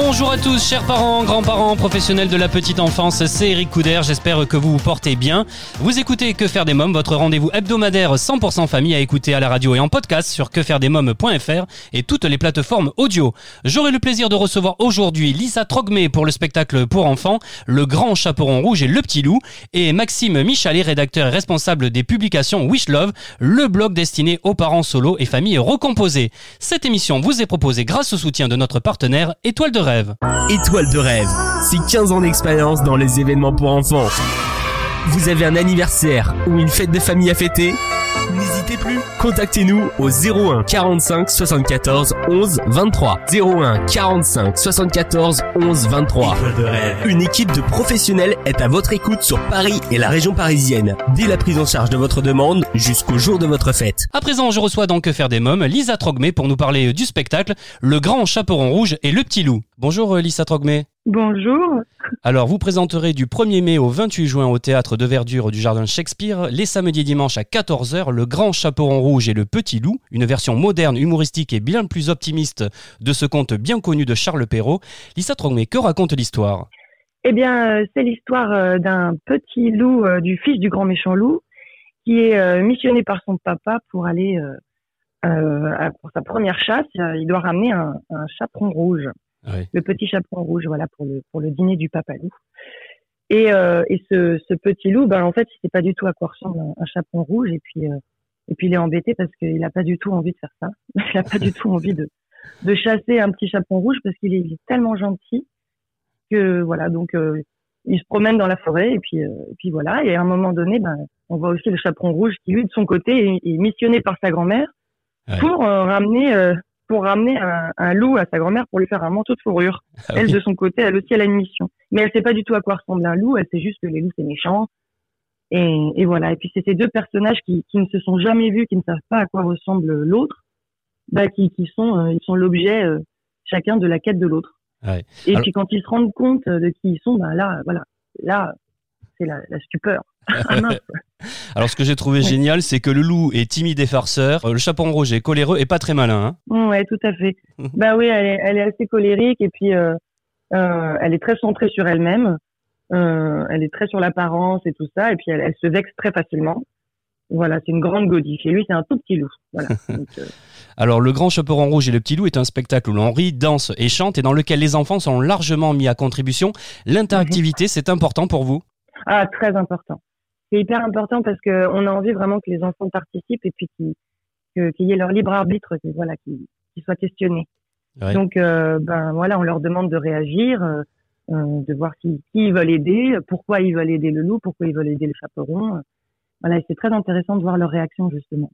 Bonjour à tous, chers parents, grands-parents, professionnels de la petite enfance, c'est Eric Couder, j'espère que vous vous portez bien. Vous écoutez Que faire des mômes, votre rendez-vous hebdomadaire 100% famille à écouter à la radio et en podcast sur quefairedesmômes.fr et toutes les plateformes audio. J'aurai le plaisir de recevoir aujourd'hui Lisa Trogmé pour le spectacle pour enfants, Le Grand Chaperon Rouge et Le Petit Loup, et Maxime Michalet, rédacteur et responsable des publications Wish Love, le blog destiné aux parents solo et familles recomposées. Cette émission vous est proposée grâce au soutien de notre partenaire Étoile de Rêve. Étoile de rêve, c'est 15 ans d'expérience dans les événements pour enfants. Vous avez un anniversaire ou une fête de famille à fêter? N'hésitez plus, contactez-nous au 01 45 74 11 23. 01 45 74 11 23. Une équipe de professionnels est à votre écoute sur Paris et la région parisienne, dès la prise en charge de votre demande jusqu'au jour de votre fête. À présent, je reçois donc Que faire des mômes, Lisa Trogmé pour nous parler du spectacle Le Grand Chaperon Rouge et Le Petit Loup. Bonjour euh, Lisa Trogmé. Bonjour. Alors, vous présenterez du 1er mai au 28 juin au théâtre de verdure du Jardin Shakespeare, les samedis et dimanches à 14h, Le Grand Chaperon Rouge et Le Petit Loup, une version moderne, humoristique et bien plus optimiste de ce conte bien connu de Charles Perrault. Lisa Trogmé, que raconte l'histoire? Eh bien, euh, c'est l'histoire euh, d'un petit loup, du fils du grand méchant loup, qui est missionné par son papa pour aller euh, pour sa première chasse. Il doit ramener un, un chaperon rouge, Le petit chaperon rouge, voilà pour le pour le dîner du papa loup. Et, euh, et ce, ce petit loup, ben en fait, il sait pas du tout à quoi ressemble un, un chaperon rouge, et puis euh, et puis il est embêté parce qu'il a pas du tout envie de faire ça. Il a pas du tout envie de de chasser un petit chaperon rouge parce qu'il est, tellement gentil que voilà donc euh, il se promène dans la forêt et puis euh, et puis voilà et à un moment donné ben on voit aussi le chaperon rouge qui lui de son côté est, est missionné par sa grand-mère Ouais. pour euh, ramener euh, pour ramener un, un loup à sa grand-mère pour lui faire un manteau de fourrure. Ah Elle de son côté elle aussi elle a une mission. Mais elle sait pas du tout à quoi ressemble un loup. Elle sait juste que les loups c'est méchant. Et, et voilà. Et puis c'est ces deux personnages qui, qui ne se sont jamais vus qui ne savent pas à quoi ressemble l'autre bah, qui, qui sont euh, ils sont l'objet euh, chacun de la quête de l'autre. Et Alors- puis quand ils se rendent compte euh, de qui ils sont, ben là, voilà, là, c'est la, la stupeur. Ah. Alors, ce que j'ai trouvé génial, c'est que le loup est timide et farceur, euh, le chaperon rouge est coléreux et pas très malin. Hein ouais, tout à fait. Bah oui, elle est, elle est assez colérique et puis euh, euh, elle est très centrée sur elle-même. Euh, elle est très sur l'apparence et tout ça, et puis elle, elle se vexe très facilement. Voilà, c'est une grande godiffe. Et lui, c'est un tout petit loup. Voilà. Donc, euh, Alors, Le Grand Chaperon Rouge et Le Petit Loup est un spectacle où l'on rit, danse et chante et dans lequel les enfants sont largement mis à contribution. L'interactivité, c'est important pour vous? Ah, très important. C'est hyper important parce que on a envie vraiment que les enfants participent et puis qu'ils qu'il y ait leur libre arbitre, qu'ils voilà, qu'ils soient questionnés. Ouais. Donc, euh, ben voilà, on leur demande de réagir, euh, euh, de voir qui, qui ils veulent aider, pourquoi ils veulent aider le loup, pourquoi ils veulent aider le chaperon. Voilà, c'est très intéressant de voir leur réaction justement.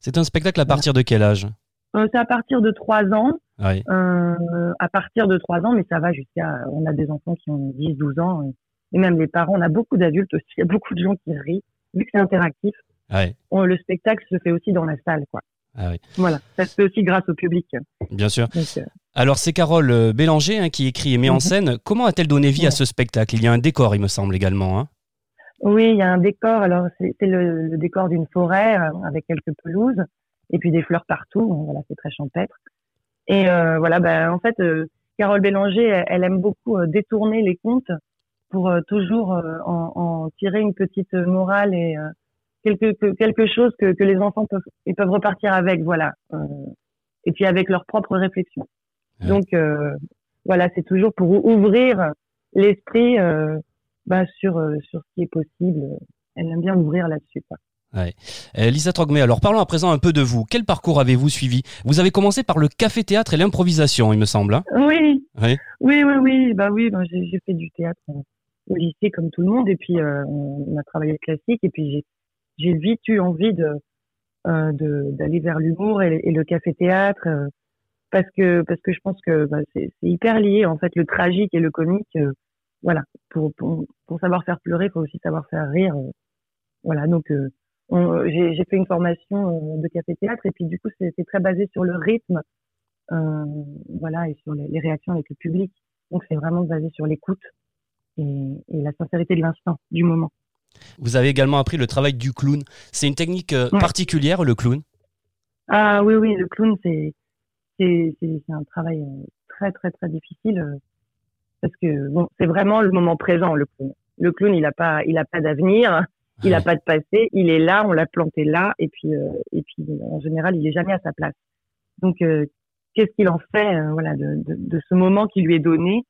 C'est un spectacle à partir de quel âge? Euh, c'est à partir de trois ans, Ouais. à partir de trois ans, mais ça va jusqu'à, on a des enfants qui ont 10, 12 ans, et, et même les parents, on a beaucoup d'adultes aussi, il y a beaucoup de gens qui rient, vu que c'est interactif. Ouais. on- le spectacle se fait aussi dans la salle, quoi. Ah oui, Voilà, ça se fait aussi grâce au public. bien sûr. Donc, euh, Alors, c'est Carole euh, Bélanger hein, qui écrit et met en Mhm. scène. Comment a-t-elle donné vie à ce spectacle? Il y a un décor, il me semble également. Hein oui, il y a un décor. Alors c'est le, le décor d'une forêt euh, avec quelques pelouses et puis des fleurs partout. Voilà, c'est très champêtre. Et euh, voilà, ben en fait, Carole Bélanger, elle, elle aime beaucoup détourner les contes pour euh, toujours euh, en, en tirer une petite morale et euh, quelque que- quelque chose que, que les enfants peuvent ils peuvent repartir avec. Voilà, et puis avec leur propre réflexion. Ouais. Donc voilà, c'est toujours pour ouvrir l'esprit bah, sur sur ce qui est possible. Elle aime bien ouvrir là-dessus. quoi. Euh, Lisa Trogmé, alors parlons à présent un peu de vous. Quel parcours avez-vous suivi? Vous avez commencé par le café-théâtre et l'improvisation, il me semble. hein? Oui, Oui. oui, oui, oui. Bah oui, bah, j'ai fait du théâtre au lycée comme tout le monde, et puis euh, on a travaillé le classique, et puis j'ai vite eu envie de euh, d'aller vers l'humour et, le café-théâtre euh, parce que parce que je pense que bah, c'est c'est hyper lié en fait le tragique et le comique. euh, voilà, pour, pour pour savoir faire pleurer, il faut aussi savoir faire rire. euh, voilà, donc euh, j'ai fait une formation de café-théâtre et puis du coup, c'était très basé sur le rythme, voilà, et sur les réactions avec le public. Donc, c'est vraiment basé sur l'écoute et, et la sincérité de l'instant, du moment. Vous avez également appris le travail du clown. C'est une technique euh, Ouais. particulière, le clown? Ah oui, oui, le clown, c'est c'est c'est c'est un travail euh, très très très difficile euh, parce que bon, c'est vraiment le moment présent le clown. Le clown, il a pas il a pas d'avenir, il a Ouais. pas de passé, il est là, on l'a planté là et puis euh, et puis en général, il est jamais à sa place. Donc euh, qu'est-ce qu'il en fait euh, voilà de, de de ce moment qui lui est donné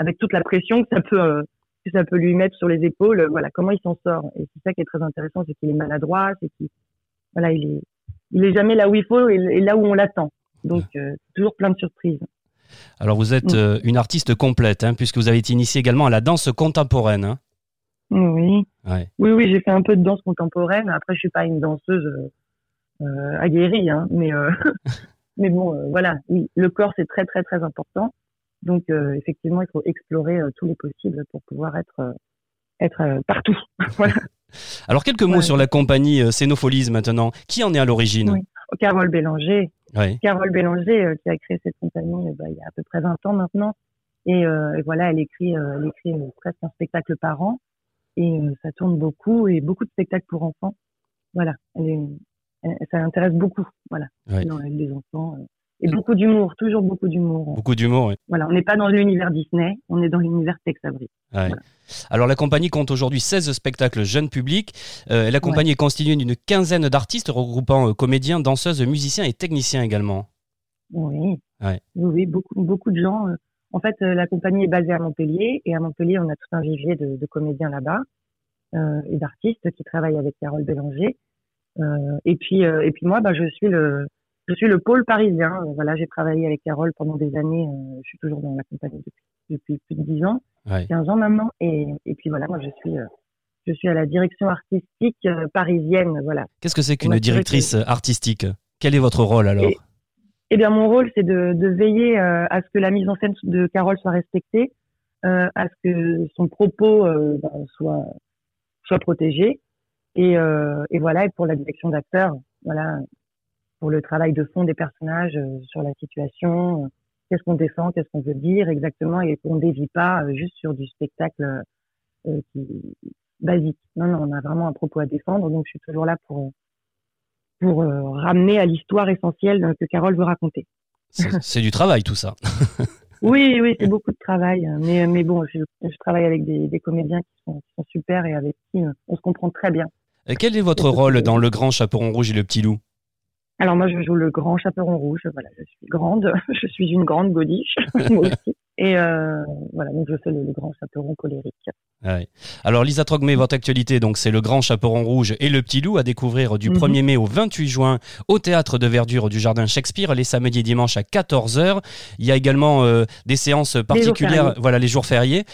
avec toute la pression que ça peut euh, que ça peut lui mettre sur les épaules, voilà, comment il s'en sort et c'est ça qui est très intéressant, c'est qu'il est maladroit, c'est qu'il voilà, il est il est jamais là où il faut et, et là où on l'attend. Donc, euh, toujours plein de surprises. Alors vous êtes Mm. euh, une artiste complète, hein, puisque vous avez été initiée également à la danse contemporaine. hein. Oui, Ouais. oui, oui, j'ai fait un peu de danse contemporaine. Après, je suis pas une danseuse euh, aguerrie, hein, mais euh, mais bon, euh, voilà. Oui, le corps c'est très très très important. Donc, euh, effectivement, il faut explorer euh, tous les possibles pour pouvoir être euh, être partout. voilà. Alors quelques mots Ouais. sur la compagnie euh, Scénopholies maintenant. Qui en est à l'origine? Oui. Carole Bélanger, Ouais. Carole Bélanger euh, qui a créé cette compagnie bah, il y a à peu près 20 ans maintenant. Et, euh, et voilà, elle écrit, euh, elle écrit presque un spectacle par an. Et euh, ça tourne beaucoup et beaucoup de spectacles pour enfants. Voilà, elle est, elle- ça intéresse beaucoup. Voilà, dans les enfants. Et beaucoup d'humour, toujours beaucoup d'humour. Beaucoup d'humour. ouais. Voilà, on n'est pas dans l'univers Disney, on est dans l'univers Tex Avery. Ouais. Voilà. Alors la compagnie compte aujourd'hui 16 spectacles jeunes publics. Euh, la compagnie est constituée d'une quinzaine d'artistes regroupant euh, comédiens, danseuses, musiciens et techniciens également. Oui. Ouais. Oui, oui, beaucoup, beaucoup de gens. euh, En fait, la compagnie est basée à Montpellier et à Montpellier, on a tout un vivier de, de comédiens là-bas euh, et d'artistes qui travaillent avec Carole Bélanger. Et puis, et puis moi, bah, je suis le, je suis le pôle parisien. Euh, Voilà, j'ai travaillé avec Carole pendant des années. euh, je suis toujours dans la compagnie depuis, depuis plus de 10 ans, Ouais. 15 ans maintenant. Et, et puis voilà, moi, je suis, euh, je suis à la direction artistique euh, parisienne. Voilà. Qu'est-ce que c'est qu'une directrice artistique? Quel est votre rôle alors? Eh bien, mon rôle, c'est de, de veiller euh, à ce que la mise en scène de Carole soit respectée, euh, à ce que son propos ben, soit soit protégé, et, et voilà. Et pour la direction d'acteurs, voilà, pour le travail de fond des personnages euh, sur la situation, euh, qu'est-ce qu'on défend, qu'est-ce qu'on veut dire exactement, et qu'on dévie pas euh, juste sur du spectacle qui basique. Non, non, on a vraiment un propos à défendre, donc je suis toujours là pour pour ramener à l'histoire essentielle que Carole veut raconter. C'est du travail tout ça. Oui, oui, c'est beaucoup de travail, mais mais bon, je, je travaille avec des, des comédiens qui sont, qui sont super et avec qui on se comprend très bien. Quel est votre rôle dans Le Grand Chaperon Rouge et le Petit Loup? Alors moi, je joue le grand chaperon rouge. Voilà, je suis grande, je suis une grande godiche, moi aussi. Et euh, voilà, donc je fais le, le grand chaperon colérique. Ouais. Alors Lisa Trogmé, votre actualité, donc c'est Le Grand Chaperon Rouge et le Petit Loup à découvrir du Mhm. 1er mai au 28 juin au Théâtre de Verdure du Jardin Shakespeare les samedis et dimanches à 14h. Il y a également euh, des séances particulières, fériés. voilà les jours fériés.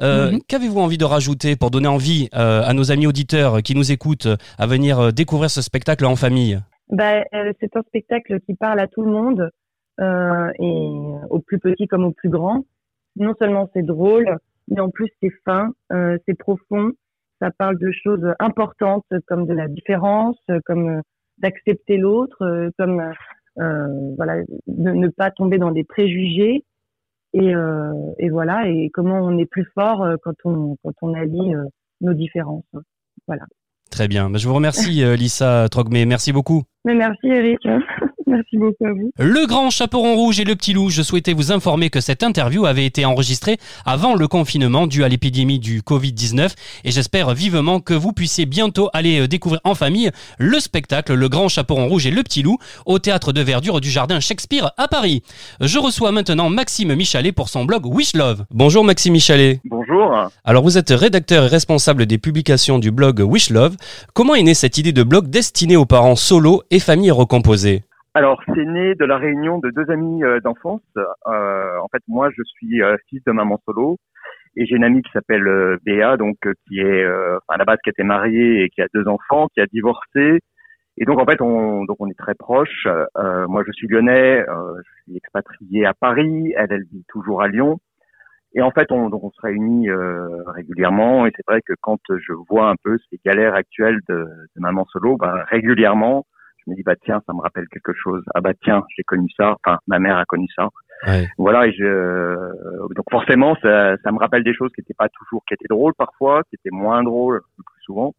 Euh, Mhm. Qu'avez-vous envie de rajouter pour donner envie à nos amis auditeurs qui nous écoutent à venir découvrir ce spectacle en famille? Ben, euh, c'est un spectacle qui parle à tout le monde, euh, et aux plus petits comme aux plus grands. Non seulement c'est drôle, mais en plus c'est fin, euh, c'est profond. Ça parle de choses importantes comme de la différence, comme euh, d'accepter l'autre, euh, comme euh, voilà, ne, ne pas tomber dans des préjugés. Et, et voilà, et comment on est plus fort quand on quand on allie nos différences. Très bien. Ben, Je vous remercie euh, Lisa Trogmé, merci beaucoup. Merci Eric, merci beaucoup à vous. Le grand chaperon rouge et le petit loup, je souhaitais vous informer que cette interview avait été enregistrée avant le confinement dû à l'épidémie du Covid-19 et j'espère vivement que vous puissiez bientôt aller euh, découvrir en famille le spectacle Le grand chaperon rouge et le petit loup au théâtre de verdure du jardin Shakespeare à Paris. Je reçois maintenant Maxime Michalet pour son blog Wish Love. Bonjour Maxime Michalet. Bonjour. Alors vous êtes rédacteur et responsable des publications du blog Wish Love. Comment est née cette idée de blog destiné aux parents solo et familles recomposées? Alors, c'est né de la réunion de deux amis euh, d'enfance. Euh, en fait, moi, je suis euh, fils de maman solo et j'ai une amie qui s'appelle euh, Béa, donc euh, qui est euh, à la base qui était mariée et qui a deux enfants, qui a divorcé. Et donc, en fait, on, donc on est très proches. Moi, je suis lyonnais, je suis expatrié à Paris. Elle, elle vit toujours à Lyon. Et en fait, on, donc on se réunit régulièrement. Et c'est vrai que quand je vois un peu ces galères actuelles de, de maman solo, bah, régulièrement, je me dis bah tiens, ça me rappelle quelque chose. Ah bah tiens, j'ai connu ça. Enfin, ma mère a connu ça. Ouais. Voilà. Et je, donc forcément, ça, ça me rappelle des choses qui étaient pas toujours, qui étaient drôles parfois, qui étaient moins drôles le plus souvent.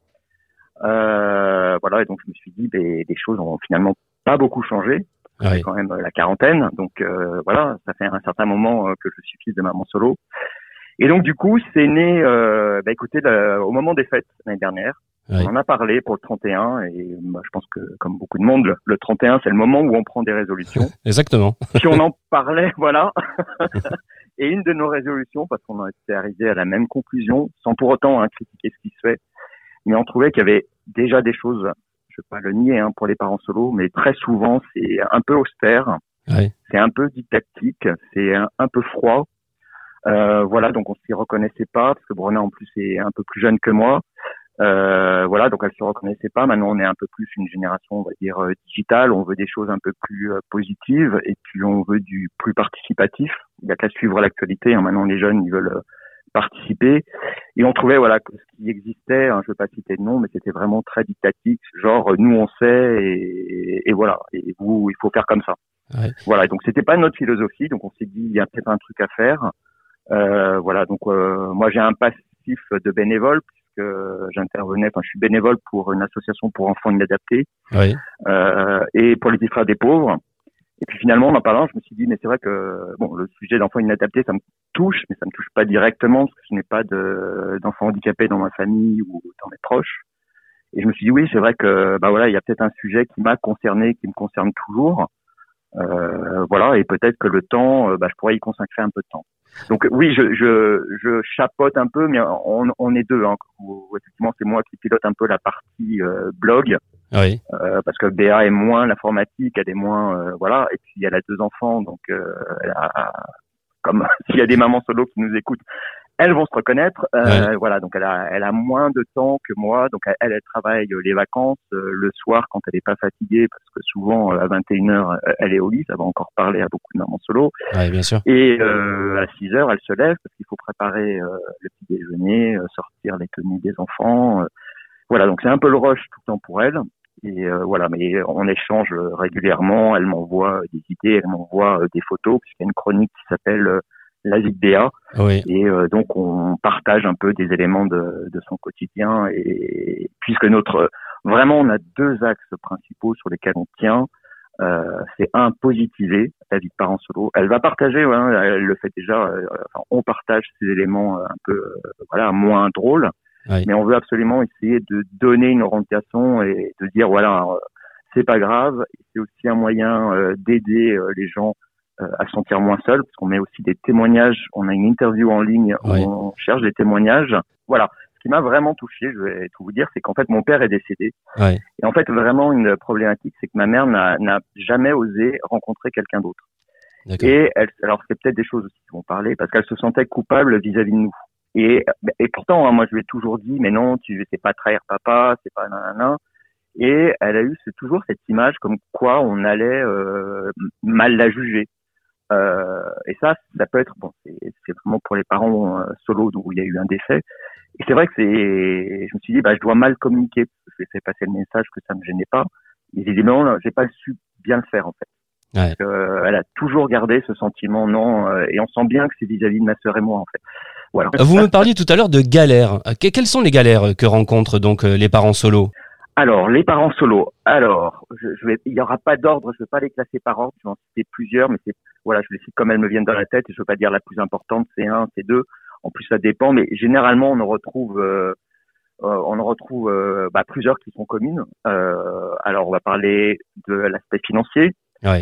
Euh, voilà. Et donc je me suis dit, ben, des choses ont finalement pas beaucoup changé Ouais. quand même euh, la quarantaine. Donc euh, voilà, ça fait un certain moment euh, que je suis fils de maman solo. Et donc du coup, c'est né, euh, bah, écoutez, le- au moment des fêtes l'année dernière. On en a parlé pour le 31 et moi, je pense que comme beaucoup de monde, le, le 31 c'est le moment où on prend des résolutions. Exactement. Puis on en parlait, voilà. et une de nos résolutions, parce qu'on en était arrivé à la même conclusion, sans pour autant hein, critiquer ce qui se fait, mais on trouvait qu'il y avait déjà des choses, je vais pas le nier hein, pour les parents solos, mais très souvent c'est un peu austère, Ouais. c'est un peu didactique, c'est un, un peu froid. Euh, voilà, donc on s'y reconnaissait pas, parce que Bruna en plus est un peu plus jeune que moi. Euh, voilà, donc elle se reconnaissait pas. Maintenant, on est un peu plus une génération, on va dire, euh, digitale. On veut des choses un peu plus euh, positives et puis on veut du plus participatif. Il y a qu'à suivre l'actualité. hein. Maintenant, les jeunes, ils veulent euh, participer. Et on trouvait, voilà, que ce qui existait, hein, je ne veux pas citer de nom, mais c'était vraiment très didactique. Genre, nous, on sait et, et voilà. Et vous, il faut faire comme ça. Ouais. Voilà. Donc, c'était pas notre philosophie. Donc, on s'est dit, il y a peut-être un truc à faire. Euh, voilà. Donc, euh, moi, j'ai un passif de bénévole puisque j'intervenais, enfin, je suis bénévole pour une association pour enfants inadaptés euh, et pour les frères des pauvres. Et puis finalement, en en parlant, je me suis dit, mais c'est vrai que bon, le sujet d'enfants inadaptés, ça me touche, mais ça me touche pas directement parce que je n'ai pas de- d'enfants handicapés dans ma famille ou dans mes proches. Et je me suis dit, oui, c'est vrai que bah voilà, il y a peut-être un sujet qui m'a concerné, qui me concerne toujours. Euh, voilà, et peut-être que le temps, euh, bah, je pourrais y consacrer un peu de temps. Donc oui, je, je, je chapote un peu, mais on, on est deux. Hein, où, effectivement, c'est moi qui pilote un peu la partie euh, blog. Ouais. Euh, parce que Béa est moins l'informatique, elle est moins euh, voilà, et puis elle a deux enfants, donc euh, elle a, comme s'il y a des mamans solo qui nous écoutent, elles vont se reconnaître. Euh, Voilà, donc elle a, elle a moins de temps que moi, donc elle, elle travaille les vacances euh, le soir quand elle est pas fatiguée, parce que souvent euh, à 21h elle est au lit, ça va encore parler à beaucoup de mamans solo. Ouais, bien sûr. Et euh, à 6 heures, elle se lève parce qu'il faut préparer euh, le petit déjeuner, euh, sortir les tenues des enfants. euh. voilà, donc c'est un peu le rush tout le temps pour elle. Et euh, voilà, mais on échange euh, régulièrement. Elle m'envoie des idées, elle m'envoie euh, des photos, puisqu'il y a une chronique qui s'appelle euh, La vie de Béa. Oui. Et euh, donc on partage un peu des éléments de, de son quotidien. Et puisque notre vraiment on a deux axes principaux sur lesquels on tient. Euh, c'est un positiver la vie de parent solo. Elle va partager, ouais, hein, elle le fait déjà. euh, enfin, on partage ces éléments euh, un peu, euh, voilà, moins drôles, Oui. mais on veut absolument essayer de donner une orientation et de dire voilà, euh, c'est pas grave. C'est aussi un moyen euh, d'aider euh, les gens euh, à se sentir moins seuls, parce qu'on met aussi des témoignages. On a une interview en ligne Oui. on cherche des témoignages. Voilà. Ce qui m'a vraiment touché, je vais tout vous dire, c'est qu'en fait mon père est décédé. Et en fait, vraiment, une problématique, c'est que ma mère n'a jamais osé rencontrer quelqu'un d'autre. Et elle, alors c'est peut-être des choses aussi qui vont parler, parce qu'elle se sentait coupable vis-à-vis de nous. Et, et pourtant, hein, moi, je lui ai toujours dit, mais non, tu sais pas trahir papa, c'est pas nanana. Et elle a eu toujours cette image comme quoi on allait euh, mal la juger. Euh, et ça, ça peut être bon, c'est vraiment pour les parents euh, solo où il y a eu un décès. Et c'est vrai que c'est, je me suis dit, bah, je dois mal communiquer, parce que j'ai fait passer le message que ça me gênait pas. Et j'ai dit, non, non, j'ai pas su bien le faire, en fait. Ouais. Euh, elle a toujours gardé ce sentiment, non, euh, et on sent bien que c'est vis-à-vis de ma sœur et moi, en fait. Voilà. Vous me parliez tout à l'heure de galères. Que- Quelles sont les galères que rencontrent donc euh, les parents solos Alors, les parents solos. Alors, je, je vais, il y aura pas d'ordre, je vais pas les classer par ordre, je vais en citer plusieurs, mais c'est, voilà, je les cite comme elles me viennent dans la tête, et je veux pas dire la plus importante, c'est un, c'est deux. En plus, ça dépend, mais généralement, on en retrouve, euh, euh, on en retrouve euh, bah, plusieurs qui sont communes. Euh, alors, on va parler de l'aspect financier.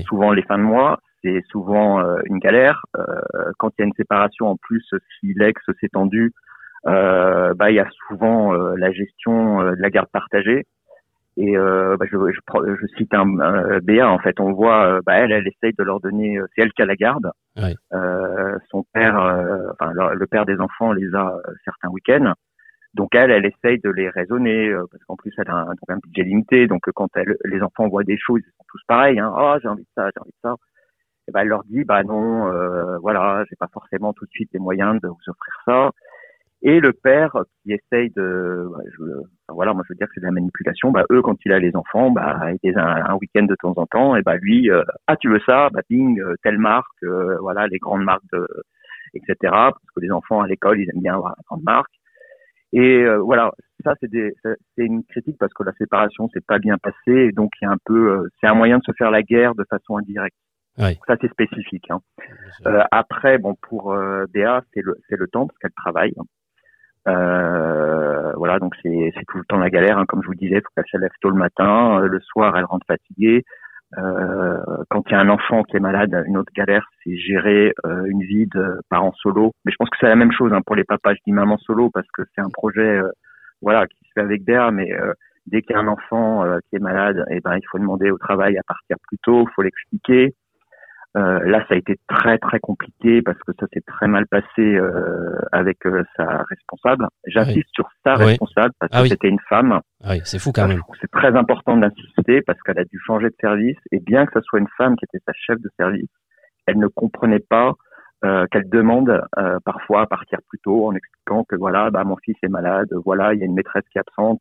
Souvent, les fins de mois, c'est souvent euh, une galère. Euh, quand il y a une séparation, en plus, si l'ex s'est tendu, euh, bah, il y a souvent euh, la gestion euh, de la garde partagée. Et euh, bah, je, je, je cite un, un BA en fait, on voit, euh, bah, elle, elle essaye de leur donner, euh, c'est elle qui a la garde. Ouais. Euh, son père, euh, enfin le, le père des enfants les a euh, certains week-ends. Donc elle, elle essaye de les raisonner euh, parce qu'en plus elle a un, donc un budget limité. Donc euh, quand elle, les enfants voient des choses, ils sont tous pareils. Hein, oh j'ai envie de ça, j'ai envie de ça. et ben elle leur dit bah non, euh, voilà, j'ai pas forcément tout de suite les moyens de vous offrir ça. Et le père qui essaye de, bah, je, voilà, moi je veux dire que c'est de la manipulation. Bah eux, quand il a les enfants, bah il est un, un week-end de temps en temps, et bah lui, euh, ah tu veux ça, bah bing, euh, telle marque, euh, voilà les grandes marques, de, etc. Parce que les enfants à l'école, ils aiment bien avoir la grande marque. Et euh, voilà, ça c'est une critique parce que la séparation s'est pas bien passée, et donc il y a un peu, c'est un moyen de se faire la guerre de façon indirecte. Ça c'est spécifique. Hein. Euh, après, bon, pour euh, Béa, c'est le, c'est le temps parce qu'elle travaille. Euh, voilà, donc c'est, tout le temps la galère. Hein, comme je vous disais, faut qu'elle se lève tôt le matin. Euh, le soir, elle rentre fatiguée. Euh, quand il y a un enfant qui est malade, une autre galère, c'est gérer une vie de parent solo. Mais je pense que c'est la même chose hein, pour les papas. Je dis maman solo parce que c'est un projet, voilà, qui se fait avec Béa, mais dès qu'il y a un enfant qui est malade, eh ben il faut demander au travail à partir plus tôt, il faut l'expliquer. Euh, là, ça a été très très compliqué parce que ça s'est très mal passé euh, avec euh, sa responsable. J'insiste sur sa Oui. responsable parce Ah que oui. c'était une femme. Ah oui, c'est fou quand même. C'est très important d'insister parce qu'elle a dû changer de service et bien que ce soit une femme qui était sa chef de service, elle ne comprenait pas euh, qu'elle demande euh, parfois à partir plus tôt en expliquant que voilà, bah mon fils est malade, voilà, il y a une maîtresse qui est absente,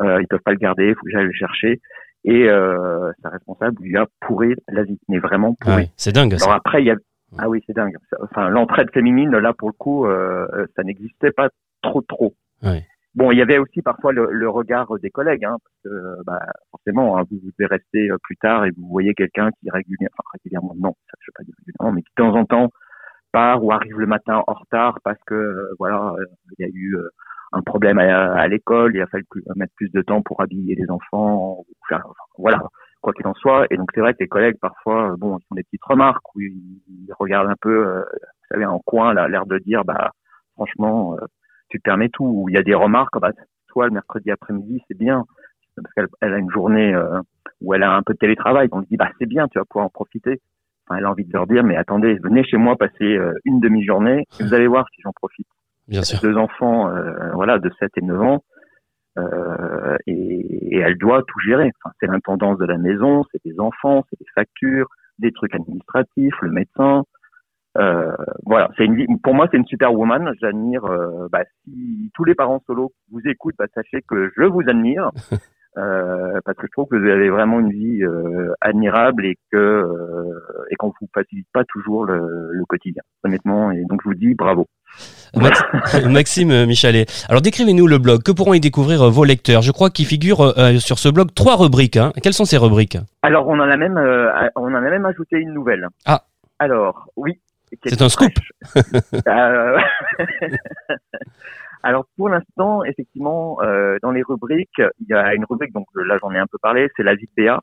euh, ils peuvent pas le garder, il faut que j'aille le chercher. Et euh, sa responsable lui a pourri la vie, mais vraiment Ah pourri. oui, c'est dingue ça. Alors après, il y a ah oui, c'est dingue. Enfin, l'entraide féminine là pour le coup, euh, euh, ça n'existait pas trop trop. Ouais. Bon, il y avait aussi parfois le, le regard des collègues, hein, parce que bah, forcément, hein, vous, vous devez rester euh, plus tard et vous voyez quelqu'un qui régulièrement, enfin régulièrement, non, ça, je vais pas dire régulièrement, mais qui de temps en temps part ou arrive le matin en retard parce que euh, voilà, il y a eu euh, un problème à, à l'école, il a fallu plus- mettre plus de temps pour habiller les enfants, enfin, voilà, quoi qu'il en soit. Et donc c'est vrai que les collègues parfois, euh, bon, ils font des petites remarques où ils, ils regardent un peu, euh, vous savez, en coin, l'air de dire, bah franchement, euh, tu te permets tout. Ou il y a des remarques, bah toi le mercredi après-midi, c'est bien parce qu'elle elle a une journée euh, où elle a un peu de télétravail. On lui dit, bah c'est bien, tu vas pouvoir en profiter. Enfin, elle a envie de leur dire, mais attendez, venez chez moi passer euh, une demi-journée et vous allez voir si j'en profite Bien sûr. deux enfants, euh, voilà, de 7 et 9 ans, euh, et, et elle doit tout gérer. Enfin, c'est l'intendance de la maison, c'est des enfants, c'est des factures, des trucs administratifs, le médecin. Euh, voilà, c'est une. Pour moi, c'est une superwoman. J'admire. Euh, bah, si tous les parents solo vous écoutent, bah, sachez que je vous admire. Euh, parce que je trouve que vous avez vraiment une vie euh, admirable et que euh, et qu'on vous facilite pas toujours le, le quotidien, honnêtement. Et donc je vous dis bravo. Max- Maxime Michalet. Alors décrivez-nous le blog. Que pourront y découvrir euh, vos lecteurs? Je crois qu'il figure euh, sur ce blog trois rubriques. hein. Quelles sont ces rubriques? Alors, on en a même, euh, on en a même ajouté une nouvelle. Ah. Alors, oui. C'est un scoop. Alors, pour l'instant, effectivement, euh, dans les rubriques, il y a une rubrique, donc là, j'en ai un peu parlé, c'est la vie de.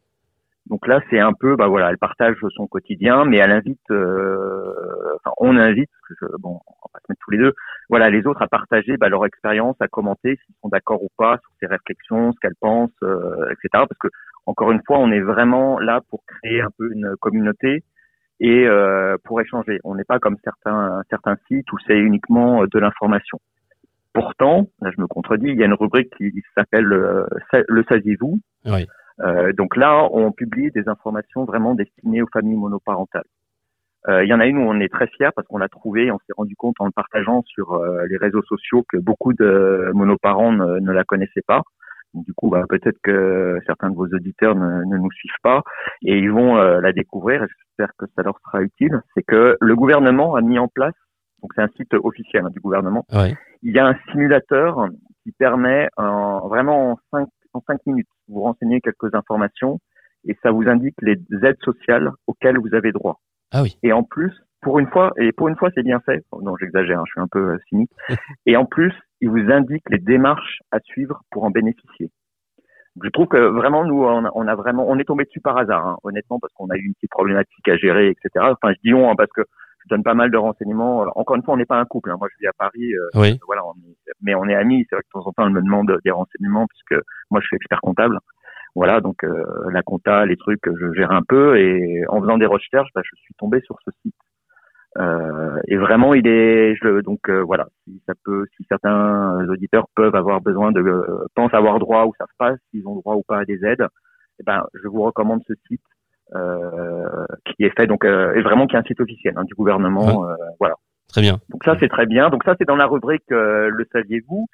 Donc là, c'est un peu, bah voilà, elle partage son quotidien, mais elle invite, euh, enfin, on invite, je- bon, on va se mettre tous les deux, voilà, les autres à partager bah, leur expérience, à commenter s'ils sont d'accord ou pas sur ses réflexions, ce qu'elles pensent, euh, etc. Parce que encore une fois, on est vraiment là pour créer un peu une communauté et euh, pour échanger. On n'est pas comme certains certains sites où c'est uniquement euh, de l'information. Pourtant, là je me contredis, il y a une rubrique qui s'appelle euh, Le saviez-vous? Oui. Euh, Donc là, on publie des informations vraiment destinées aux familles monoparentales. Euh, il y en a une où on est très fier parce qu'on l'a trouvé, on s'est rendu compte en le partageant sur euh, les réseaux sociaux que beaucoup de monoparents ne, ne la connaissaient pas. Du coup, bah, peut-être que certains de vos auditeurs ne, ne nous suivent pas et ils vont euh, la découvrir. et J'espère que ça leur sera utile. C'est que le gouvernement a mis en place, donc c'est un site officiel hein, du gouvernement, Ouais. Il y a un simulateur qui permet en, vraiment en cinq, en cinq minutes de vous renseigner quelques informations et ça vous indique les aides sociales auxquelles vous avez droit. Ah oui. Et en plus, pour une fois, et pour une fois c'est bien fait, non j'exagère, hein, je suis un peu euh, cynique, et en plus, il vous indique les démarches à suivre pour en bénéficier. Je trouve que vraiment nous on a, on a vraiment on est tombé dessus par hasard hein, honnêtement parce qu'on a eu une petite problématique à gérer etc. Enfin je dis on hein, parce que donne pas mal de renseignements. Encore une fois on n'est pas un couple. hein. Moi je vis à Paris. euh, Oui. voilà, on est- mais on est amis. C'est vrai que de temps en temps, elle me demande des renseignements puisque moi, je suis expert comptable. Voilà, donc euh, la compta, les trucs, je gère un peu. Et en faisant des recherches, bah, je suis tombé sur ce site. Euh, et vraiment, il est, je, donc euh, voilà, si ça peut, si certains auditeurs peuvent avoir besoin de, euh, pensent avoir droit ou savent pas s'ils ont droit ou pas à des aides, eh ben, je vous recommande ce site euh, qui est fait donc euh, et vraiment qui est un site officiel hein, du gouvernement. euh, voilà. Très bien. Donc ça c'est très bien. Donc ça c'est dans la rubrique euh, le saviez-vous?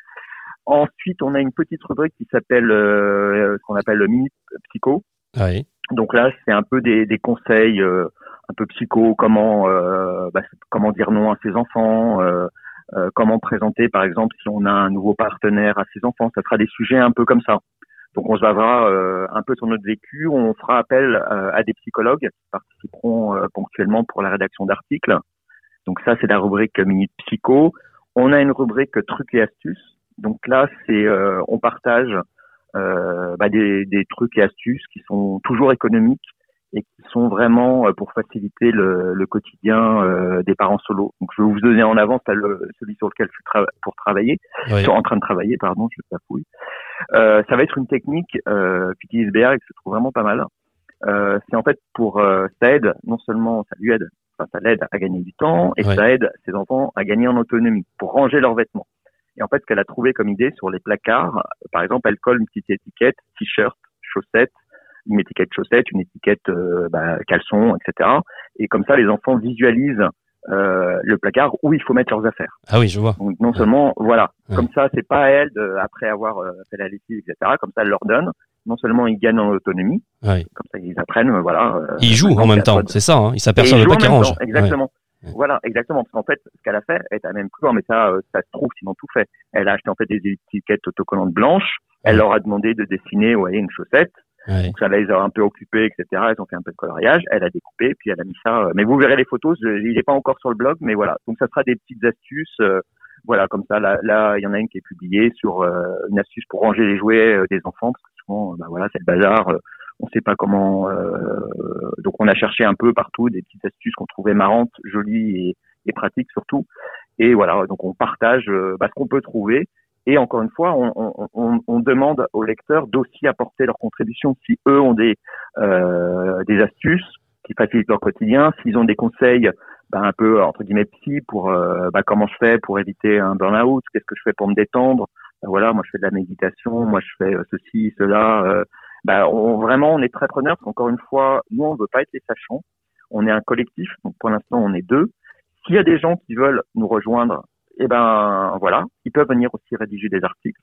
Ensuite on a une petite rubrique qui s'appelle euh, ce qu'on appelle le mini psycho. Oui. Donc là, c'est un peu des, des conseils euh, un peu psycho, comment euh, bah, comment dire non à ses enfants, euh, euh, comment présenter par exemple si on a un nouveau partenaire à ses enfants. Ça sera des sujets un peu comme ça. Donc on se basera euh, un peu sur notre vécu. On fera appel euh, à des psychologues qui participeront euh, ponctuellement pour la rédaction d'articles. Donc ça, c'est la rubrique Minute Psycho. On a une rubrique Trucs et astuces. Donc là, c'est euh, on partage bah, des trucs et astuces qui sont toujours économiques et qui sont vraiment euh, pour faciliter le, le quotidien euh, des parents solos. Donc je vais vous donner en avance celui sur lequel je suis tra- pour travailler, Oui. sur- en train de travailler, pardon, je bafouille. Euh, ça va être une technique euh, qu'utilise BR et que je trouve vraiment pas mal. Euh, c'est en fait pour euh, ça aide non seulement ça lui aide, enfin ça l'aide à gagner du temps et ça aide ses enfants à gagner en autonomie pour ranger leurs vêtements. Et en fait, ce qu'elle a trouvé comme idée sur les placards, par exemple, elle colle une petite étiquette t-shirt, chaussettes, une étiquette chaussettes, une étiquette euh, bah, caleçon, etc. Et comme ça, les enfants visualisent euh, le placard où il faut mettre leurs affaires. Ah oui, je vois. Donc non seulement, voilà, Ouais. comme ça, c'est pas à elle de, après avoir euh, fait la lessive, etc. Comme ça, elle leur donne. Non seulement ils gagnent en autonomie, Oui. comme ça ils apprennent, euh, voilà. euh, Ils jouent en même à temps, c'est ça. Hein. Ils s'aperçoivent rangent. temps, Exactement. Ouais. Voilà, exactement. Parce qu'en fait, ce qu'elle a fait, elle a même cru, mais ça, ça se trouve, sinon tout fait. Elle a acheté en fait des étiquettes autocollantes blanches. Elle Ouais. leur a demandé de dessiner, vous voyez, une chaussette. Donc ça les a un peu occupés, etc. Elles ont fait un peu de coloriage. Elle a découpé, puis elle a mis ça. euh, mais vous verrez les photos. il n'est pas encore sur le blog, mais voilà. Donc ça sera des petites astuces. euh, voilà, comme ça. Là, il y en a une qui est publiée sur euh, une astuce pour ranger les jouets euh, des enfants, parce que souvent, bah voilà, c'est le bazar. on ne sait pas comment. donc on a cherché un peu partout des petites astuces qu'on trouvait marrantes, jolies et, et pratiques surtout. Et voilà, donc on partage bah, ce qu'on peut trouver. Et encore une fois, on, on, on, on demande aux lecteurs d'aussi apporter leur contribution. Si eux ont des, euh, des astuces qui facilitent leur quotidien, s'ils ont des conseils bah, un peu entre guillemets psy pour euh, bah, comment je fais pour éviter un burn-out, qu'est-ce que je fais pour me détendre. Bah, voilà, moi je fais de la méditation, moi je fais euh, ceci, cela. euh, bah, on, vraiment, on est très preneurs. parce qu'encore une fois, nous on veut pas être les sachants. On est un collectif, donc pour l'instant on est deux. S'il y a des gens qui veulent nous rejoindre, eh ben voilà, ils peuvent venir aussi rédiger des articles.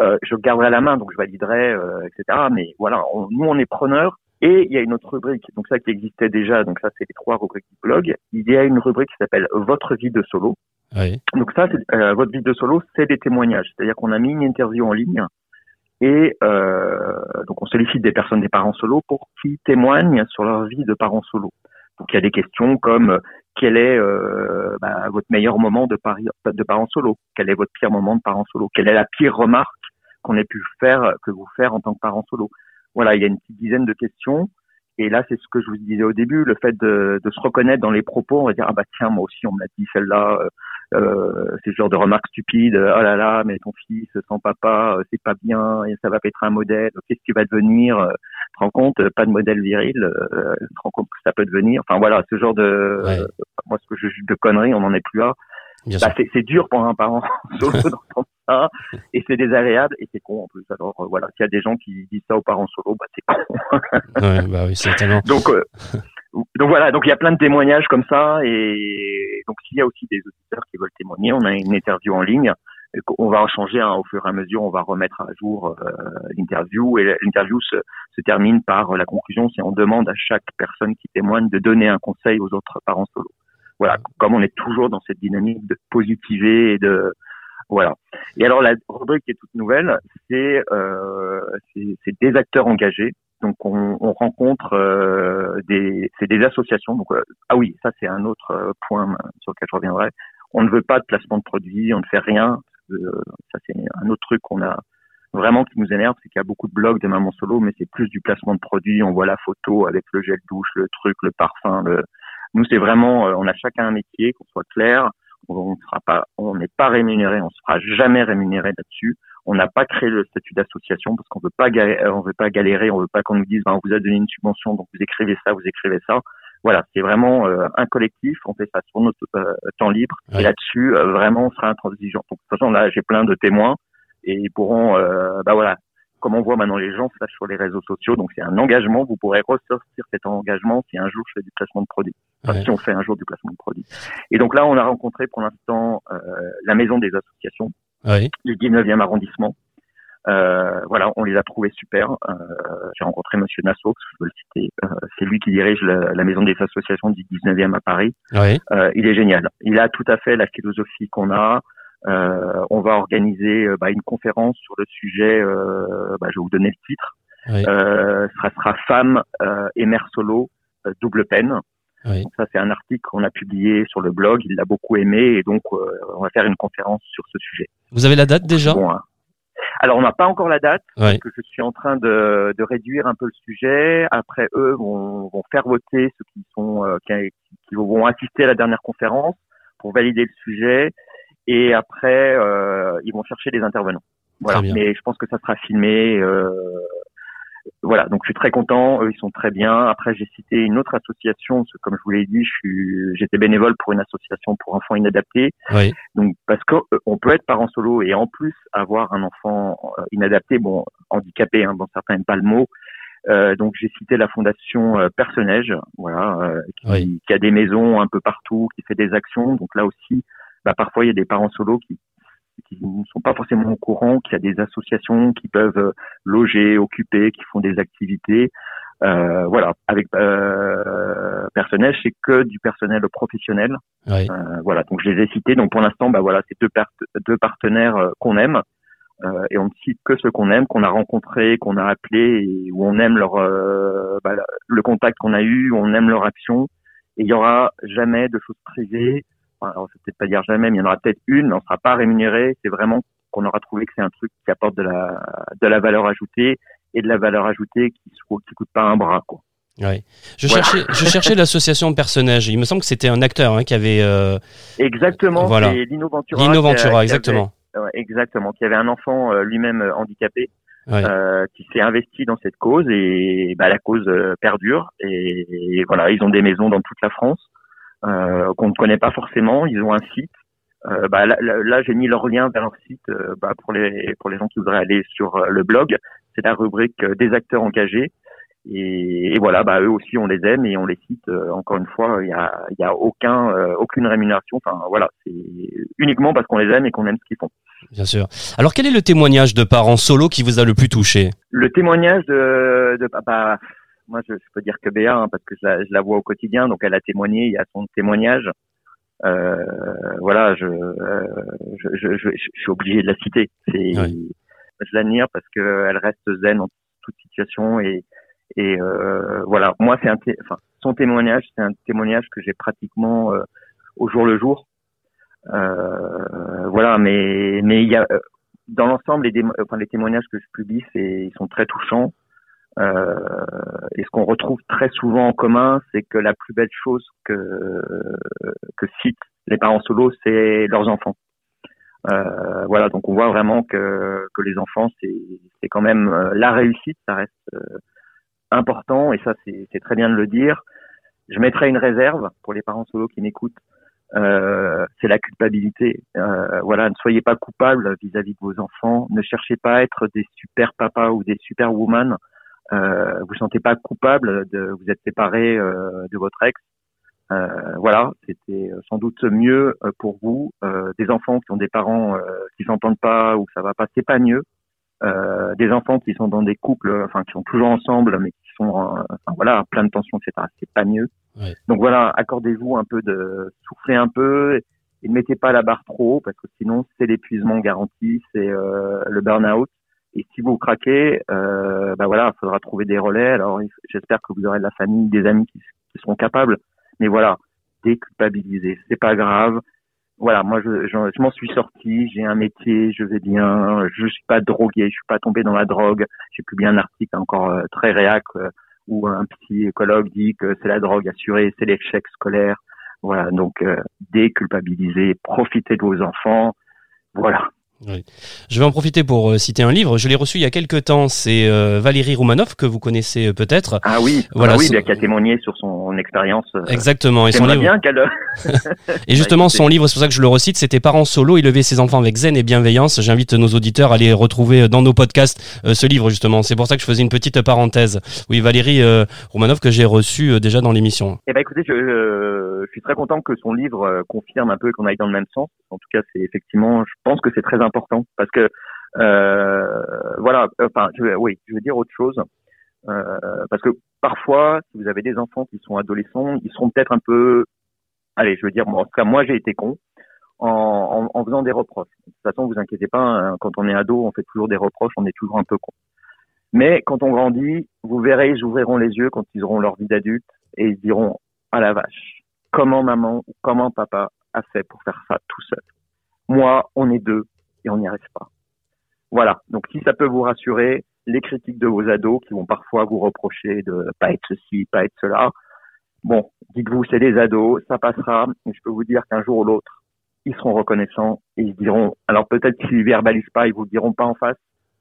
Euh, je garderai la main, donc je validerai, euh, etc. Mais voilà, on- nous on est preneurs. Et il y a une autre rubrique, donc ça qui existait déjà, donc ça c'est les trois rubriques du blog. Il y a une rubrique qui s'appelle Votre vie de solo. Oui. Donc ça, c'est, euh, votre vie de solo, c'est des témoignages. C'est-à-dire qu'on a mis une interview en ligne et euh, donc on sollicite des personnes, des parents solo, pour qu'ils témoignent sur leur vie de parents solo. Donc il y a des questions comme euh, quel est euh, bah, votre meilleur moment de, pari- solo? Quel est votre pire moment de parents solo? Quelle est la pire remarque qu'on ait pu faire, que vous faire en tant que parent solo? Voilà, il y a une petite dizaine de questions. Et là, c'est ce que je vous disais au début, le fait de, de se reconnaître dans les propos, on va dire ah bah tiens moi aussi on me l'a dit celle-là, euh, euh, c'est ce genre de remarques stupides, oh là là mais ton fils sans papa euh, c'est pas bien, et ça va pas être un modèle, qu'est-ce qui va devenir, euh, tu te rends compte, pas de modèle viril, euh, tu te rends compte que ça peut devenir, enfin voilà ce genre de, Ouais. moi ce que je juge de conneries, on en est plus là, bah, c'est, dur pour un parent solo d'entendre ça et c'est désagréable et c'est con en plus. Alors euh, voilà, s'il y a des gens qui disent ça aux parents solo, bah c'est con. Ouais, bah oui, c'est tellement. Donc euh, donc voilà, donc il y a plein de témoignages comme ça et donc s'il y a aussi des auditeurs qui veulent témoigner, on a une interview en ligne. On va en changer hein, au fur et à mesure, on va remettre à jour euh, l'interview et l'interview se, se termine par la conclusion, c'est on demande à chaque personne qui témoigne de donner un conseil aux autres parents solo. Voilà, comme on est toujours dans cette dynamique de positiver et de voilà. Et alors la rubrique qui est toute nouvelle, c'est euh, c'est des acteurs engagés. Donc on, on rencontre euh, des c'est des associations. Donc euh, ah oui, ça c'est un autre euh, point sur lequel je reviendrai. On ne veut pas de placement de produits, on ne fait rien. Euh, ça c'est un autre truc qu'on a vraiment qui nous énerve, c'est qu'il y a beaucoup de blogs de maman solo, mais c'est plus du placement de produits. On voit la photo avec le gel douche, le truc, le parfum. Le... Nous c'est vraiment, euh, on a chacun un métier, qu'on soit clair on ne sera pas, on n'est pas rémunéré, on sera jamais rémunéré là-dessus. On n'a pas créé le statut d'association parce qu'on veut pas galérer, on veut pas galérer, on veut pas qu'on nous dise, ben, on vous a donné une subvention, donc vous écrivez ça, vous écrivez ça. Voilà, c'est vraiment euh, un collectif. On fait ça sur notre euh, temps libre Ouais. et là-dessus, euh, vraiment, on sera intransigeant. Donc, de toute façon, là, j'ai plein de témoins et ils pourront, euh, bah voilà, comme on voit maintenant les gens se lâchent sur les réseaux sociaux, donc c'est un engagement. Vous pourrez ressortir cet engagement si un jour je fais du placement de produits. Enfin, Ouais. si on fait un jour du placement de produits. Et donc là, on a rencontré pour l'instant euh, la maison des associations Oui. du 19e arrondissement. Euh, voilà, on les a trouvés super. Euh, J'ai rencontré Monsieur Nassau, je veux le citer. Euh, c'est lui qui dirige la, la maison des associations du 19e à Paris. Oui. Euh, il est génial. Il a tout à fait la philosophie qu'on a. Euh, on va organiser euh, bah, une conférence sur le sujet. euh, bah, je vais vous donner le titre. Oui. Euh, ça sera femme euh, et mère solo euh, double peine. Oui. Donc ça c'est un article qu'on a publié sur le blog. Il l'a beaucoup aimé et donc euh, on va faire une conférence sur ce sujet. Vous avez la date déjà? Bon, hein. Alors on n'a pas encore la date Oui. parce que je suis en train de, de réduire un peu le sujet. Après eux vont, vont faire voter ceux qui sont euh, qui, qui vont assister à la dernière conférence pour valider le sujet et après euh, ils vont chercher des intervenants. Voilà. Mais je pense que ça sera filmé. euh, voilà, donc je suis très content. Eux, ils sont très bien. Après, j'ai cité une autre association. parce que, Comme je vous l'ai dit, j'étais bénévole pour une association pour enfants inadaptés. Oui. Donc parce qu'on peut être parent solo et en plus avoir un enfant euh, inadapté, bon handicapé, hein, bon certains n'aiment pas le mot. Euh, donc j'ai cité la fondation euh, Personnage, voilà, euh, qui, Oui. qui a des maisons un peu partout, qui fait des actions. Donc là aussi, bah, parfois il y a des parents solos qui qui ne sont pas forcément au courant qu'il y a des associations qui peuvent euh, loger, occuper, qui font des activités. Euh, voilà, avec euh, personnel, c'est que du personnel professionnel. Oui. Euh, voilà, donc je les ai cités. Donc pour l'instant, bah voilà, c'est deux, part- deux partenaires euh, qu'on aime euh, et on ne cite que ceux qu'on aime, qu'on a rencontrés, qu'on a appelés et où on aime leur bah, le contact qu'on a eu, on aime leur action. Et il y aura jamais de choses privées. Enfin, alors, je vais peut-être pas dire jamais, mais il y en aura peut-être une, mais on sera pas rémunéré. C'est vraiment qu'on aura trouvé que c'est un truc qui apporte de la de la valeur ajoutée et de la valeur ajoutée qui qui coûte pas un bras quoi. Oui. Je Voilà. cherchais, je cherchais l'association de personnages. Il me semble que c'était un acteur hein, qui avait euh, Exactement, Voilà. c'est Lino Ventura. Lino qui Ventura, avait- exactement. Ouais, exactement, qui avait un enfant euh, lui-même euh, handicapé, Ouais. euh, qui s'est investi dans cette cause et bah, la cause euh, perdure. Et, et voilà, ils ont des maisons dans toute la France euh, qu'on ne connaît pas forcément. Ils ont un site. Euh, bah, là, j'ai mis leur lien vers leur site euh, bah, pour les pour les gens qui voudraient aller sur euh, le blog. C'est la rubrique euh, des acteurs engagés. Et, et voilà, bah, eux aussi, on les aime et on les cite. euh, encore une fois, il y a, y a aucun euh, aucune rémunération. Enfin voilà, c'est uniquement parce qu'on les aime et qu'on aime ce qu'ils font. Bien sûr. Alors quel est le témoignage de parents solo qui vous a le plus touché? Le témoignage de, de papa, moi je, je peux dire que Béa, hein, parce que je la, je la vois au quotidien, donc elle a témoigné, il y a son témoignage. Euh, voilà, je, euh, je, je, je, je suis obligé de la citer. C'est, Ouais. Je l'admire parce qu'elle reste zen en toute situation et, et euh, voilà, moi c'est un, enfin, son témoignage, c'est un témoignage que j'ai pratiquement euh, au jour le jour. Euh, voilà, mais mais il y a euh, dans l'ensemble les, enfin, les témoignages que je publie, c'est ils sont très touchants. Euh, et ce qu'on retrouve très souvent en commun, c'est que la plus belle chose que que citent les parents solos, c'est leurs enfants. Euh, voilà, donc on voit vraiment que que les enfants, c'est quand même euh, la réussite, ça reste euh, important et ça c'est très bien de le dire. Je mettrai une réserve pour les parents solos qui m'écoutent. Euh, c'est la culpabilité. Voilà, ne soyez pas coupables vis-à-vis de vos enfants. Ne cherchez pas à être des super papas ou des super woman. Euh, vous sentez pas coupable de vous êtes séparés euh, de votre ex. Euh, voilà, c'était sans doute mieux euh, pour vous. Euh, des enfants qui ont des parents euh, qui s'entendent pas ou que ça va pas, c'est pas mieux. Euh, des enfants qui sont dans des couples, enfin qui sont toujours ensemble, mais qui sont, enfin, voilà, plein de tensions, etc. C'est pas mieux. Ouais. Donc voilà, accordez-vous un peu de soufflez un peu et ne mettez pas la barre trop haut parce que sinon c'est l'épuisement garanti, c'est euh, le burn-out. Et si vous craquez, euh, bah voilà, il faudra trouver des relais. Alors j'espère que vous aurez de la famille, des amis qui, seront capables. Mais voilà, déculpabiliser, c'est pas grave. Voilà, moi je, je, je m'en suis sorti, j'ai un métier, je vais bien, je suis pas drogué, je suis pas tombé dans la drogue. J'ai publié un article encore euh, très réac euh, où un psychologue dit que c'est la drogue assurée, c'est l'échec scolaire. Voilà, donc euh, déculpabiliser, profitez de vos enfants. Voilà. Je vais en profiter pour euh, citer un livre. Je l'ai reçu il y a quelques temps. C'est euh, Valérie Roumanoff que vous connaissez euh, peut-être. Ah oui, Voilà, ah oui, ce- il a qu'à témoigner sur son expérience. Exactement. Et son livre. bien qu'elle. Et justement, son livre, c'est pour ça que je le recite, c'était Parents solo, élever ses enfants avec zen et bienveillance. J'invite nos auditeurs à aller retrouver dans nos podcasts ce livre, justement. C'est pour ça que je faisais une petite parenthèse. Oui, Valérie Roumanoff que j'ai reçue euh, déjà dans l'émission. Eh ben écoutez, je, je suis très content que son livre confirme un peu qu'on aille dans le même sens. En tout cas, c'est effectivement, je pense que c'est très important parce que euh, voilà, enfin, je, oui, je veux dire autre chose euh, parce que parfois, si vous avez des enfants qui sont adolescents, ils seront peut-être un peu, allez, je veux dire, moi, en tout cas, moi, j'ai été con. En, faisant des reproches. De toute façon, vous inquiétez pas, hein, quand on est ado, on fait toujours des reproches, on est toujours un peu con. Mais quand on grandit, vous verrez, ils ouvriront les yeux quand ils auront leur vie d'adulte et ils diront à la vache, comment maman ou comment papa a fait pour faire ça tout seul. Moi, on est deux et on n'y arrive pas. Voilà. Donc si ça peut vous rassurer, les critiques de vos ados qui vont parfois vous reprocher de pas être ceci, pas être cela. Bon, dites-vous, c'est des ados, ça passera. Mais je peux vous dire qu'un jour ou l'autre, ils seront reconnaissants et ils diront. Alors peut-être qu'ils verbalisent pas, ils vous le diront pas en face,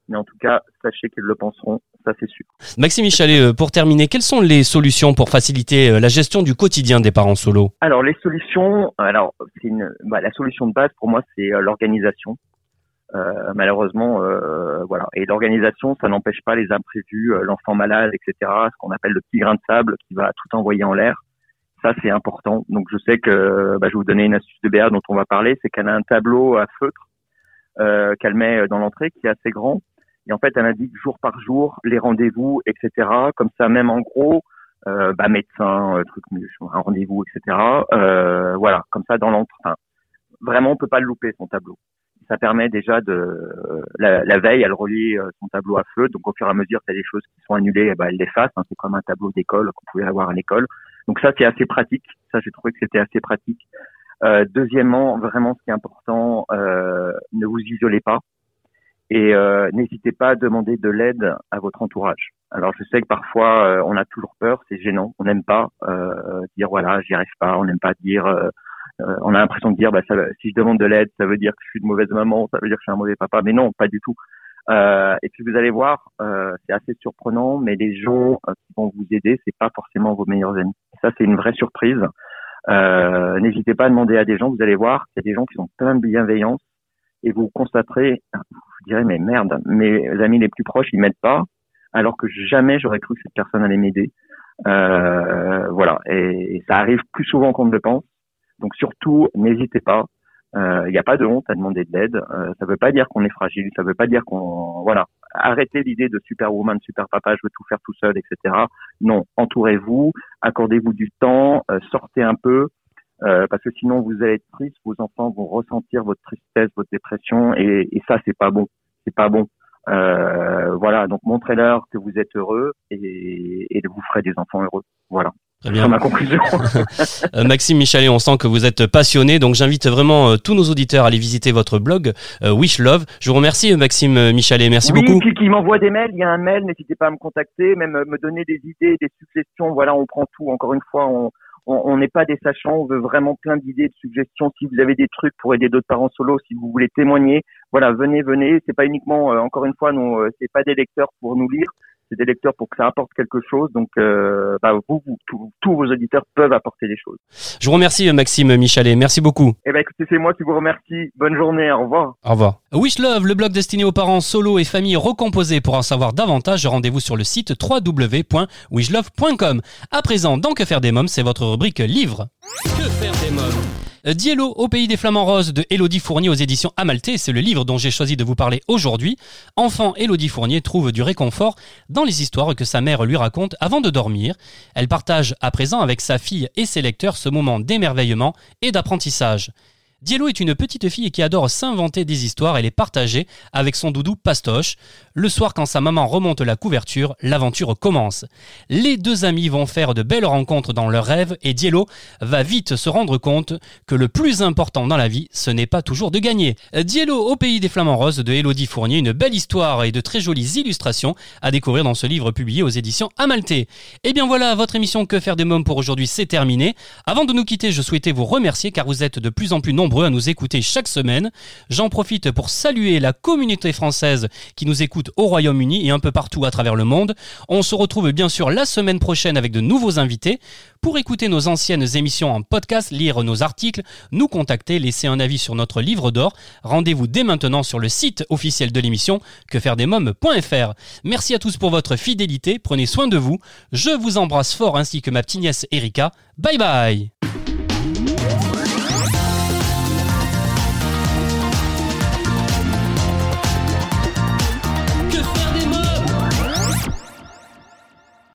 mais en tout cas, sachez qu'ils le penseront. Ça, c'est sûr. Maxime Michalet, euh, pour terminer, quelles sont les solutions pour faciliter euh, la gestion du quotidien des parents solo? Alors les solutions, alors une, bah, la solution de base pour moi c'est euh, l'organisation. Euh, malheureusement, euh, voilà. Et l'organisation, ça n'empêche pas les imprévus, euh, l'enfant malade, etc. Ce qu'on appelle le petit grain de sable qui va tout envoyer en l'air. Ça c'est important. Donc je sais que, bah, je vais vous donner une astuce de BA dont on va parler, c'est qu'elle a un tableau à feutre euh, qu'elle met dans l'entrée qui est assez grand. Et en fait, elle indique jour par jour les rendez-vous, etc. Comme ça, même en gros, euh, bah, médecin, euh, truc, un rendez-vous, etc. Euh, voilà, comme ça dans l'entre. Enfin, vraiment, on peut pas le louper son tableau. Ça permet déjà de euh, la, la veille, elle relie euh, son tableau à feu. Donc au fur et à mesure, il y a des choses qui sont annulées, ben, elle l'efface. Hein, c'est comme un tableau d'école qu'on pouvait avoir à l'école. Donc ça, c'est assez pratique. Ça, j'ai trouvé que c'était assez pratique. Euh, deuxièmement, vraiment, ce qui est important, euh, ne vous isolez pas et euh, n'hésitez pas à demander de l'aide à votre entourage. Alors je sais que parfois euh, on a toujours peur, c'est gênant, on n'aime pas dire voilà j'y arrive pas, on n'aime pas dire, euh, on a l'impression de dire bah ça, si je demande de l'aide ça veut dire que je suis de mauvaise maman, ça veut dire que je suis un mauvais papa, mais non pas du tout. Euh, et puis vous allez voir, euh, c'est assez surprenant, mais les gens euh, qui vont vous aider c'est pas forcément vos meilleurs amis. Ça c'est une vraie surprise. Euh, N'hésitez pas à demander à des gens, vous allez voir, il y a des gens qui sont plein de bienveillance et vous constaterez, vous direz mais merde, mes amis les plus proches ils m'aident pas, alors que jamais j'aurais cru que cette personne allait m'aider. Euh, voilà, et, et ça arrive plus souvent qu'on ne le pense. Donc surtout, n'hésitez pas. Il n'y a pas de honte à demander de l'aide. Euh, ça veut pas dire qu'on est fragile. Ça veut pas dire qu'on voilà. Arrêtez l'idée de superwoman, super papa, je veux tout faire tout seul, etc. Non, entourez-vous, accordez-vous du temps, euh, sortez un peu. Euh, parce que sinon vous allez être triste, vos enfants vont ressentir votre tristesse, votre dépression, et, et ça c'est pas bon, c'est pas bon. Euh, voilà, donc montrez-leur que vous êtes heureux et, et vous ferez des enfants heureux. Voilà, Très bien. ma conclusion. Euh, Maxime Michalet, on sent que vous êtes passionné, donc j'invite vraiment euh, tous nos auditeurs à aller visiter votre blog euh, Wish Love. Je vous remercie Maxime Michalet, merci oui, beaucoup. puis qui m'envoie des mails, il y a un mail, n'hésitez pas à me contacter, même me donner des idées, des suggestions. Voilà, on prend tout. Encore une fois, on on on n'est pas des sachants, on veut vraiment plein d'idées, de suggestions. Si vous avez des trucs pour aider d'autres parents solo, si vous voulez témoigner, voilà, venez, venez. C'est pas uniquement, euh, encore une fois, non, euh, c'est pas des lecteurs pour nous lire, c'est des lecteurs pour que ça apporte quelque chose. Donc, euh, bah, vous, vous tous- tous vos auditeurs peuvent apporter des choses. Je vous remercie Maxime Michalet, merci beaucoup. Eh ben, écoutez, c'est moi qui vous remercie. Bonne journée, au revoir. Au revoir. Wish Love, le blog destiné aux parents solo et familles recomposées. Pour en savoir davantage, rendez-vous sur le site www.wishlove.com. À présent, dans Que faire des mômes, c'est votre rubrique livre. Que faire des mômes Diello au pays des flamants roses de Elodie Fournier aux éditions Amalté, c'est le livre dont j'ai choisi de vous parler aujourd'hui. Enfant, Elodie Fournier trouve du réconfort dans les histoires que sa mère lui raconte avant de dormir. Elle partage à présent avec sa fille et ses lecteurs ce moment d'émerveillement et d'apprentissage. Diello est une petite fille qui adore s'inventer des histoires et les partager avec son doudou Pastoche. Le soir, quand sa maman remonte la couverture, l'aventure commence. Les deux amis vont faire de belles rencontres dans leurs rêves et Diello va vite se rendre compte que le plus important dans la vie, ce n'est pas toujours de gagner. Diello au pays des flamants roses de Elodie Fournier, une belle histoire et de très jolies illustrations à découvrir dans ce livre publié aux éditions Amalté. Et bien voilà, votre émission Que faire des mômes pour aujourd'hui, c'est terminé. Avant de nous quitter, je souhaitais vous remercier car vous êtes de plus en plus nombreux à nous écouter chaque semaine. J'en profite pour saluer la communauté française qui nous écoute au Royaume-Uni et un peu partout à travers le monde. On se retrouve bien sûr la semaine prochaine avec de nouveaux invités. Pour écouter nos anciennes émissions en podcast, lire nos articles, nous contacter, laisser un avis sur notre livre d'or, rendez-vous dès maintenant sur le site officiel de l'émission quefairedesmoms.fr. Merci à tous pour votre fidélité, prenez soin de vous. Je vous embrasse fort ainsi que ma petite nièce Erika. Bye bye